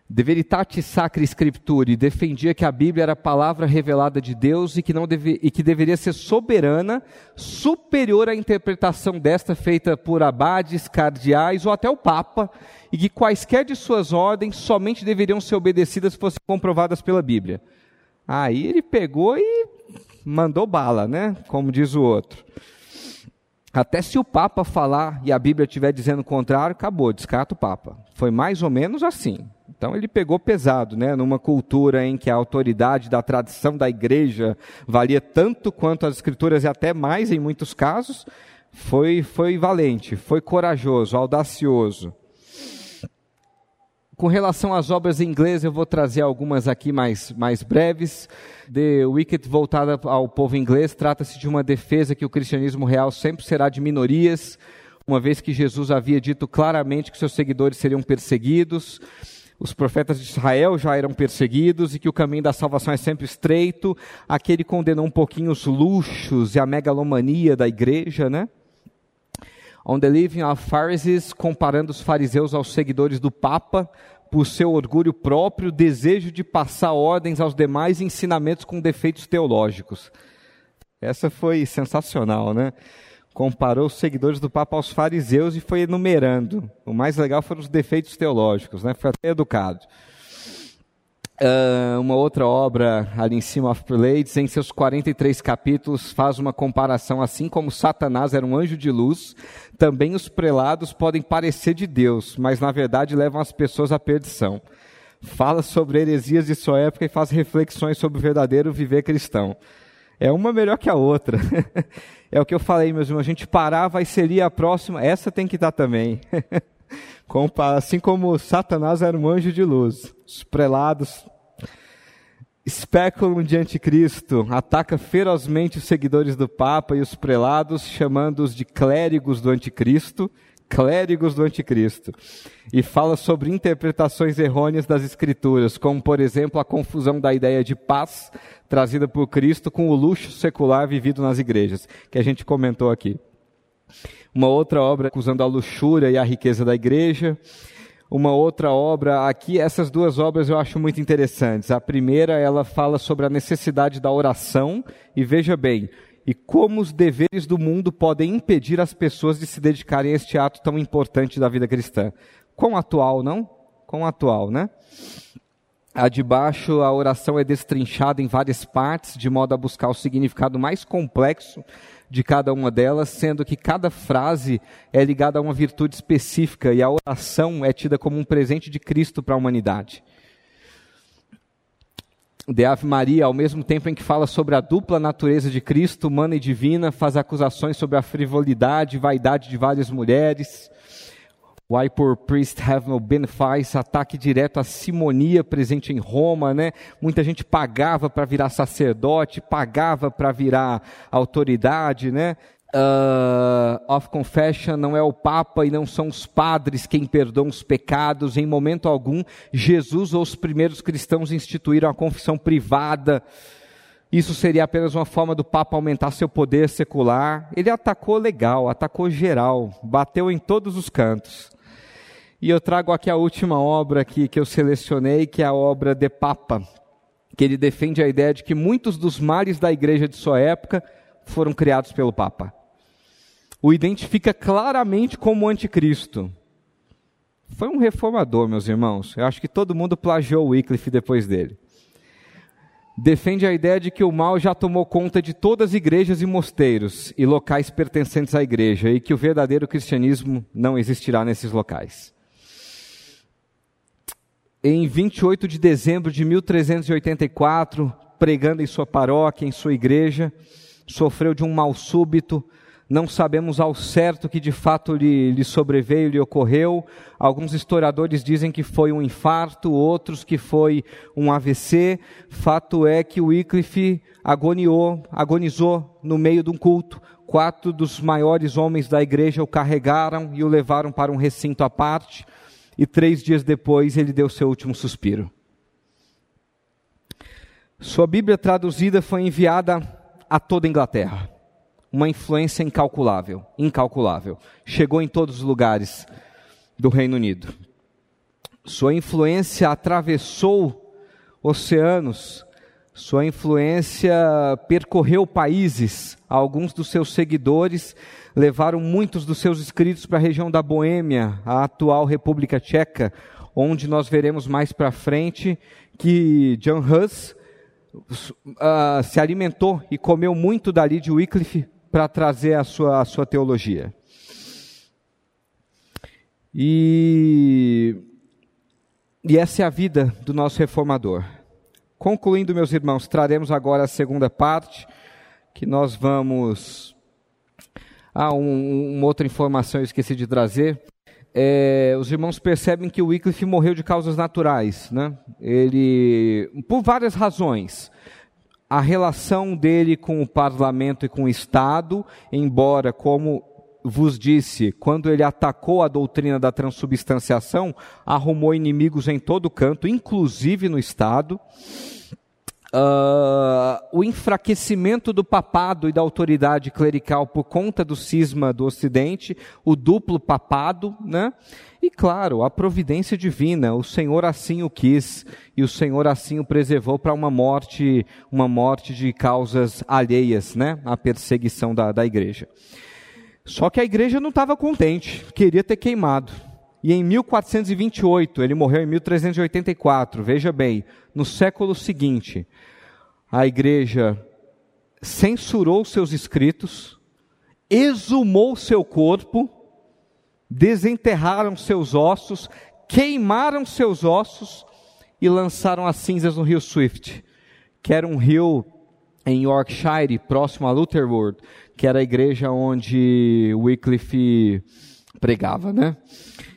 De Veritate Sacra Scripture defendia que a Bíblia era a palavra revelada de Deus e que, não deve, e que deveria ser soberana, superior à interpretação desta feita por abades, cardeais ou até o Papa, e que quaisquer de suas ordens somente deveriam ser obedecidas se fossem comprovadas pela Bíblia. Aí ele pegou e mandou bala, né? Como diz o outro. Até se o Papa falar e a Bíblia estiver dizendo o contrário, acabou, descarta o Papa. Foi mais ou menos assim. Então ele pegou pesado, né? Numa cultura em que a autoridade da tradição da igreja valia tanto quanto as escrituras e até mais em muitos casos, foi, foi valente, foi corajoso, audacioso. Com relação às obras em inglês, eu vou trazer algumas aqui mais, mais breves. The Wicked, voltada ao povo inglês, trata-se de uma defesa que o cristianismo real sempre será de minorias, uma vez que Jesus havia dito claramente que seus seguidores seriam perseguidos. Os profetas de Israel já eram perseguidos e que o caminho da salvação é sempre estreito. Aqui ele condenou um pouquinho os luxos e a megalomania da igreja, né? On the Living of Pharisees, comparando os fariseus aos seguidores do Papa, por seu orgulho próprio, desejo de passar ordens aos demais ensinamentos com defeitos teológicos. Essa foi sensacional, né? Comparou os seguidores do Papa aos fariseus e foi enumerando. O mais legal foram os defeitos teológicos, né? Foi até educado. Uh, uma outra obra ali em cima, of Prelates, em seus 43 capítulos, faz uma comparação, assim como Satanás era um anjo de luz, também os prelados podem parecer de Deus, mas na verdade levam as pessoas à perdição. Fala sobre heresias de sua época e faz reflexões sobre o verdadeiro viver cristão. É uma melhor que a outra. é o que eu falei, meus irmãos, a gente parar, vai seria a próxima, essa tem que estar também. assim como Satanás era um anjo de luz, os prelados especulam de anticristo, ataca ferozmente os seguidores do Papa e os prelados, chamando-os de clérigos do anticristo, clérigos do anticristo, e fala sobre interpretações errôneas das escrituras, como por exemplo a confusão da ideia de paz trazida por Cristo com o luxo secular vivido nas igrejas, que a gente comentou aqui. Uma outra obra acusando a luxúria e a riqueza da igreja. Uma outra obra aqui, essas duas obras eu acho muito interessantes. A primeira, ela fala sobre a necessidade da oração e veja bem, e como os deveres do mundo podem impedir as pessoas de se dedicarem a este ato tão importante da vida cristã. Quão atual, não? Quão atual, né? A de baixo, a oração é destrinchada em várias partes, de modo a buscar o significado mais complexo de cada uma delas, sendo que cada frase é ligada a uma virtude específica e a oração é tida como um presente de Cristo para a humanidade. De Ave Maria, ao mesmo tempo em que fala sobre a dupla natureza de Cristo, humana e divina, faz acusações sobre a frivolidade e vaidade de várias mulheres. Why poor priest have no benefits, ataque direto à simonia presente em Roma, né? Muita gente pagava para virar sacerdote, pagava para virar autoridade, né? Uh, of confession não é o Papa e não são os padres quem perdoam os pecados. Em momento algum, Jesus ou os primeiros cristãos instituíram a confissão privada. Isso seria apenas uma forma do Papa aumentar seu poder secular. Ele atacou legal, atacou geral, bateu em todos os cantos. E eu trago aqui a última obra aqui que eu selecionei, que é a obra de Papa, que ele defende a ideia de que muitos dos males da igreja de sua época foram criados pelo Papa. O identifica claramente como anticristo. Foi um reformador, meus irmãos. Eu acho que todo mundo plagiou Wycliffe depois dele. Defende a ideia de que o mal já tomou conta de todas as igrejas e mosteiros e locais pertencentes à igreja e que o verdadeiro cristianismo não existirá nesses locais em 28 de dezembro de 1384, pregando em sua paróquia, em sua igreja, sofreu de um mal súbito. Não sabemos ao certo que de fato lhe, lhe sobreveio, lhe ocorreu. Alguns historiadores dizem que foi um infarto, outros que foi um AVC. Fato é que o Wycliffe agoniou, agonizou no meio de um culto. Quatro dos maiores homens da igreja o carregaram e o levaram para um recinto à parte e três dias depois ele deu seu último suspiro. Sua Bíblia traduzida foi enviada a toda a Inglaterra. Uma influência incalculável, incalculável. Chegou em todos os lugares do Reino Unido. Sua influência atravessou oceanos, sua influência percorreu países. Alguns dos seus seguidores levaram muitos dos seus escritos para a região da Boêmia, a atual República Tcheca, onde nós veremos mais para frente que John Hus uh, se alimentou e comeu muito dali de Wycliffe para trazer a sua, a sua teologia. E, e essa é a vida do nosso reformador. Concluindo, meus irmãos, traremos agora a segunda parte, que nós vamos ah, um, uma outra informação eu esqueci de trazer. É, os irmãos percebem que o Wycliffe morreu de causas naturais, né? Ele, por várias razões. A relação dele com o parlamento e com o Estado, embora, como vos disse, quando ele atacou a doutrina da transubstanciação, arrumou inimigos em todo canto, inclusive no Estado uh, o enfraquecimento do papado e da autoridade clerical por conta do cisma do Ocidente, o duplo papado, né? E claro, a providência divina, o Senhor assim o quis e o Senhor assim o preservou para uma morte, uma morte de causas alheias, né? À perseguição da, da igreja. Só que a igreja não estava contente, queria ter queimado. E em 1428, ele morreu em 1384, veja bem, no século seguinte, a igreja censurou seus escritos, exumou seu corpo, desenterraram seus ossos, queimaram seus ossos e lançaram as cinzas no rio Swift, que era um rio em Yorkshire, próximo a Lutherworth, que era a igreja onde Wycliffe pregava, né?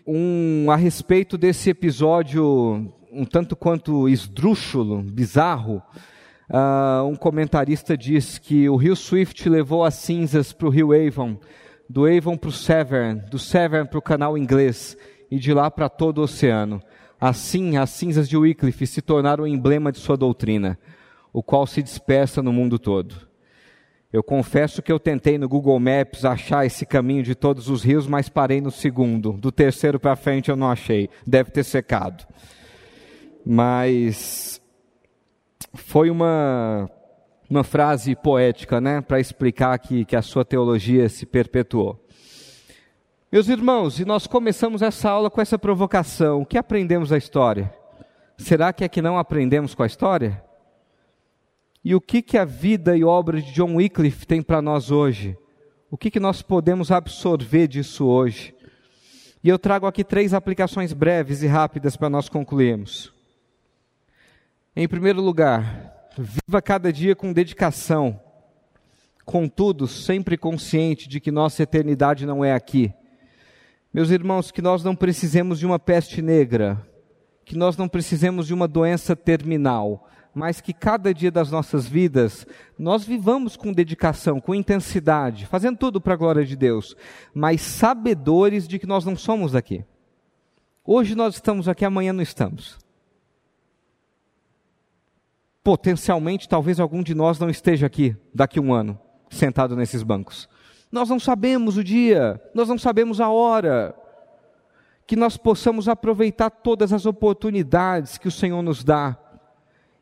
Um, a respeito desse episódio um tanto quanto esdrúxulo, bizarro, uh, um comentarista diz que o rio Swift levou as cinzas para o rio Avon, do Avon para o Severn, do Severn para o canal inglês e de lá para todo o oceano. Assim, as cinzas de Wycliffe se tornaram o emblema de sua doutrina, o qual se dispersa no mundo todo. Eu confesso que eu tentei no Google Maps achar esse caminho de todos os rios, mas parei no segundo. Do terceiro para frente eu não achei. Deve ter secado. Mas foi uma, uma frase poética, né, para explicar que, que a sua teologia se perpetuou. Meus irmãos, e nós começamos essa aula com essa provocação. O que aprendemos da história? Será que é que não aprendemos com a história? E o que, que a vida e obra de John Wycliffe tem para nós hoje? O que, que nós podemos absorver disso hoje? E eu trago aqui três aplicações breves e rápidas para nós concluirmos. Em primeiro lugar, viva cada dia com dedicação, contudo, sempre consciente de que nossa eternidade não é aqui meus irmãos, que nós não precisemos de uma peste negra, que nós não precisemos de uma doença terminal, mas que cada dia das nossas vidas nós vivamos com dedicação, com intensidade, fazendo tudo para a glória de Deus, mas sabedores de que nós não somos daqui. Hoje nós estamos aqui, amanhã não estamos. Potencialmente, talvez algum de nós não esteja aqui daqui a um ano, sentado nesses bancos. Nós não sabemos o dia, nós não sabemos a hora. Que nós possamos aproveitar todas as oportunidades que o Senhor nos dá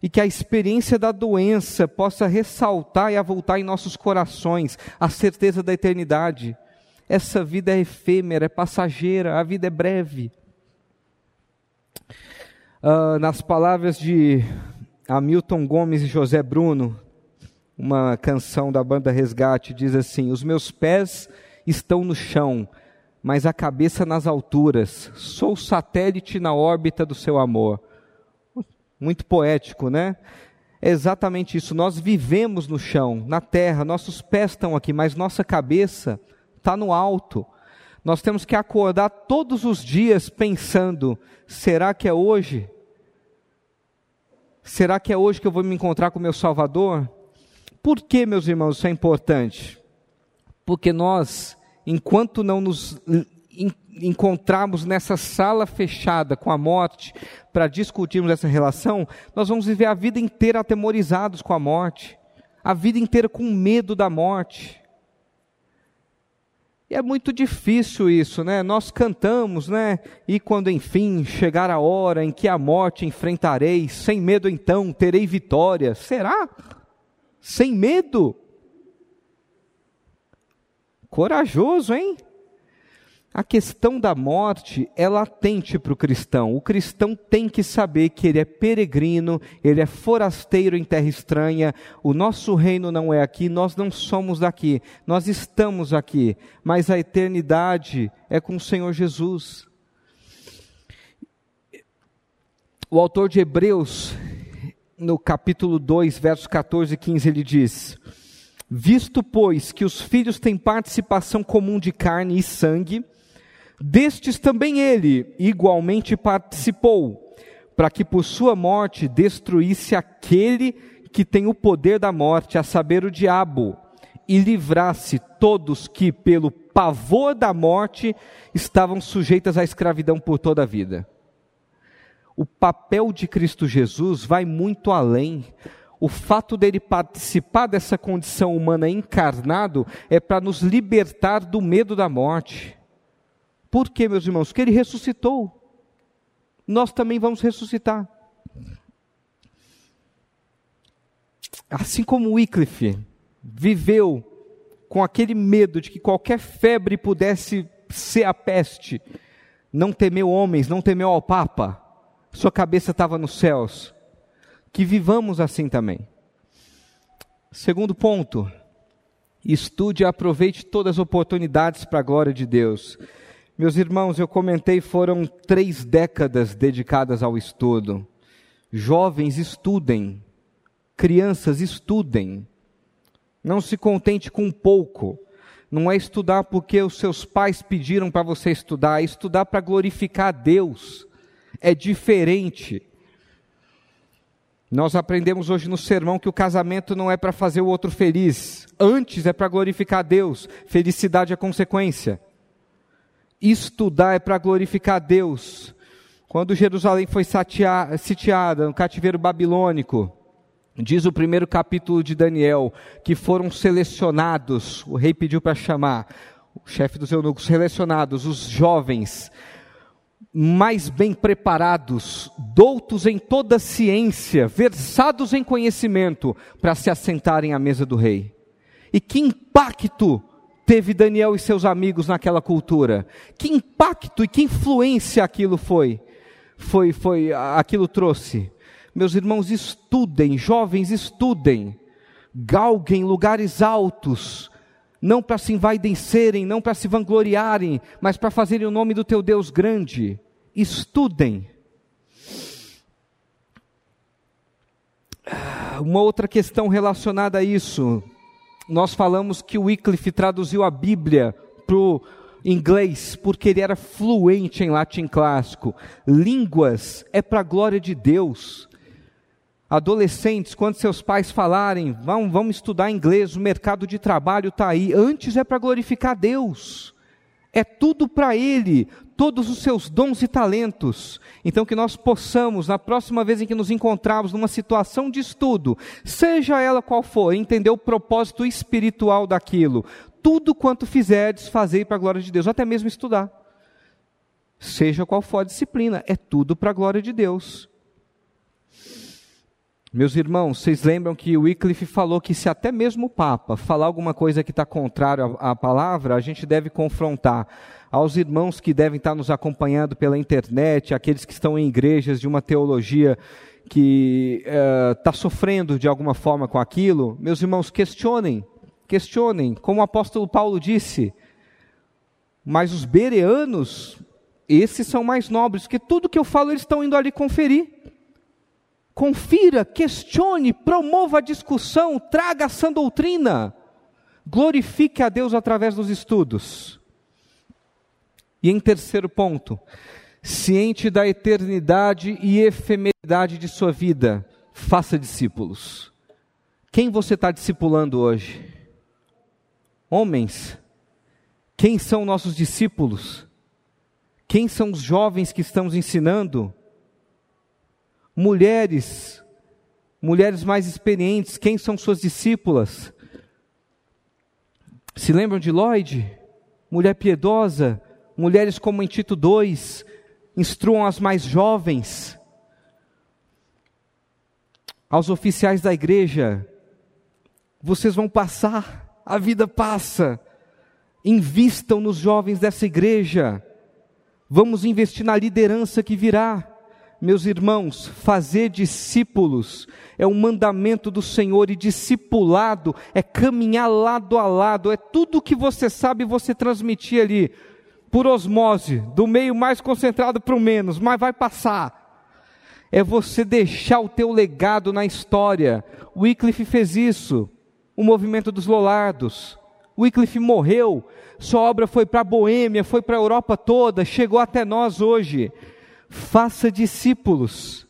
e que a experiência da doença possa ressaltar e avultar em nossos corações a certeza da eternidade. Essa vida é efêmera, é passageira, a vida é breve. Uh, nas palavras de Hamilton Gomes e José Bruno, uma canção da banda Resgate diz assim: Os meus pés estão no chão, mas a cabeça nas alturas. Sou satélite na órbita do seu amor. Muito poético, né? É exatamente isso. Nós vivemos no chão, na terra, nossos pés estão aqui, mas nossa cabeça está no alto. Nós temos que acordar todos os dias pensando: será que é hoje? Será que é hoje que eu vou me encontrar com meu Salvador? Por que, meus irmãos, isso é importante? Porque nós, enquanto não nos encontrarmos nessa sala fechada com a morte para discutirmos essa relação, nós vamos viver a vida inteira atemorizados com a morte, a vida inteira com medo da morte. E é muito difícil isso, né? Nós cantamos, né? E quando enfim chegar a hora em que a morte enfrentarei, sem medo então terei vitória. Será? sem medo. Corajoso, hein? A questão da morte é latente para o cristão. O cristão tem que saber que ele é peregrino, ele é forasteiro em terra estranha. O nosso reino não é aqui, nós não somos daqui, nós estamos aqui, mas a eternidade é com o Senhor Jesus. O autor de Hebreus, no capítulo 2, versos 14 e 15, ele diz: Visto, pois, que os filhos têm participação comum de carne e sangue, destes também ele igualmente participou, para que por sua morte destruísse aquele que tem o poder da morte, a saber, o diabo, e livrasse todos que, pelo pavor da morte, estavam sujeitos à escravidão por toda a vida o papel de Cristo Jesus vai muito além. O fato dele participar dessa condição humana encarnado é para nos libertar do medo da morte. Por quê, meus irmãos? Porque ele ressuscitou. Nós também vamos ressuscitar. Assim como Wycliffe viveu com aquele medo de que qualquer febre pudesse ser a peste, não temeu homens, não temeu ao Papa, sua cabeça estava nos céus. Que vivamos assim também. Segundo ponto, estude e aproveite todas as oportunidades para a glória de Deus. Meus irmãos, eu comentei, foram três décadas dedicadas ao estudo. Jovens, estudem. Crianças, estudem. Não se contente com pouco. Não é estudar porque os seus pais pediram para você estudar, é estudar para glorificar a Deus. É diferente. Nós aprendemos hoje no sermão que o casamento não é para fazer o outro feliz, antes é para glorificar a Deus. Felicidade é consequência. Estudar é para glorificar Deus. Quando Jerusalém foi sitiada no cativeiro babilônico, Diz o primeiro capítulo de Daniel que foram selecionados, o rei pediu para chamar, o chefe dos eunucos, selecionados os jovens mais bem preparados, doutos em toda ciência, versados em conhecimento, para se assentarem à mesa do rei. E que impacto teve Daniel e seus amigos naquela cultura? Que impacto e que influência aquilo foi? Foi, foi, aquilo trouxe. Meus irmãos, estudem, jovens, estudem, galguem lugares altos, não para se envaidecerem, não para se vangloriarem, mas para fazerem o nome do teu Deus grande. Estudem. Uma outra questão relacionada a isso. Nós falamos que Wycliffe traduziu a Bíblia para o inglês porque ele era fluente em latim clássico. Línguas é para a glória de Deus. Adolescentes, quando seus pais falarem, vão, vamos estudar inglês, o mercado de trabalho está aí. Antes é para glorificar Deus. É tudo para Ele, todos os seus dons e talentos. Então, que nós possamos, na próxima vez em que nos encontrarmos numa situação de estudo, seja ela qual for, entender o propósito espiritual daquilo. Tudo quanto fizerdes, fazei para a glória de Deus, até mesmo estudar. Seja qual for a disciplina, é tudo para a glória de Deus. Meus irmãos, vocês lembram que o Wycliffe falou que se até mesmo o Papa falar alguma coisa que está contrário à, à palavra, a gente deve confrontar. Aos irmãos que devem estar nos acompanhando pela internet, aqueles que estão em igrejas de uma teologia que está uh, sofrendo de alguma forma com aquilo, meus irmãos, questionem, questionem, como o apóstolo Paulo disse. Mas os bereanos, esses são mais nobres, que tudo que eu falo eles estão indo ali conferir confira, questione, promova a discussão, traga a sã doutrina, glorifique a Deus através dos estudos. E em terceiro ponto, ciente da eternidade e efemeridade de sua vida, faça discípulos. Quem você está discipulando hoje? Homens. Quem são nossos discípulos? Quem são os jovens que estamos ensinando? mulheres, mulheres mais experientes, quem são suas discípulas? Se lembram de Lloyd? Mulher piedosa, mulheres como em Tito 2, instruam as mais jovens. Aos oficiais da igreja, vocês vão passar, a vida passa. Invistam nos jovens dessa igreja. Vamos investir na liderança que virá. Meus irmãos, fazer discípulos é um mandamento do Senhor e discipulado é caminhar lado a lado, é tudo o que você sabe você transmitir ali, por osmose, do meio mais concentrado para o menos, mas vai passar. É você deixar o teu legado na história. Wycliffe fez isso, o movimento dos Lollardos. Wycliffe morreu, sua obra foi para a Boêmia, foi para a Europa toda, chegou até nós hoje faça discípulos,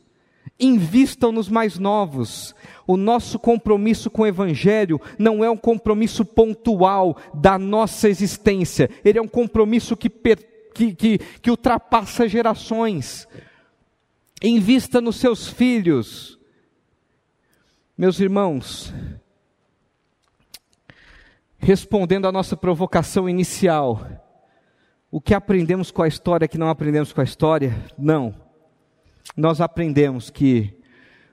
invistam nos mais novos. O nosso compromisso com o Evangelho não é um compromisso pontual da nossa existência, ele é um compromisso que, que, que, que ultrapassa gerações. Invista nos seus filhos. Meus irmãos, respondendo à nossa provocação inicial, o que aprendemos com a história que não aprendemos com a história? Não. Nós aprendemos que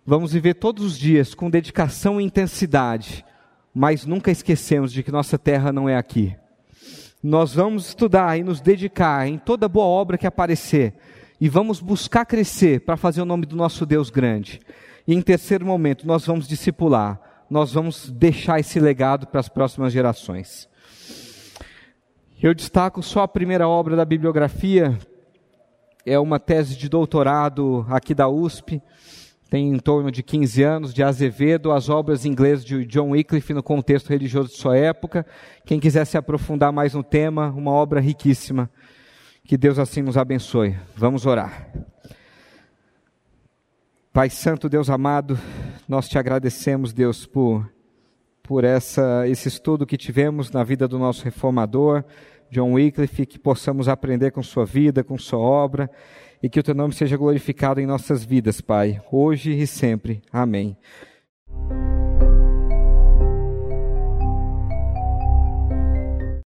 vamos viver todos os dias com dedicação e intensidade, mas nunca esquecemos de que nossa terra não é aqui. Nós vamos estudar e nos dedicar em toda boa obra que aparecer e vamos buscar crescer para fazer o nome do nosso Deus grande. E em terceiro momento, nós vamos discipular, nós vamos deixar esse legado para as próximas gerações. Eu destaco só a primeira obra da bibliografia, é uma tese de doutorado aqui da USP, tem em torno de 15 anos, de Azevedo, as obras inglesas de John Wycliffe no contexto religioso de sua época. Quem quiser se aprofundar mais no tema, uma obra riquíssima. Que Deus assim nos abençoe. Vamos orar. Pai Santo, Deus amado, nós te agradecemos, Deus, por, por essa, esse estudo que tivemos na vida do nosso reformador, John Wycliffe, que possamos aprender com sua vida, com sua obra e que o teu nome seja glorificado em nossas vidas, Pai, hoje e sempre. Amém.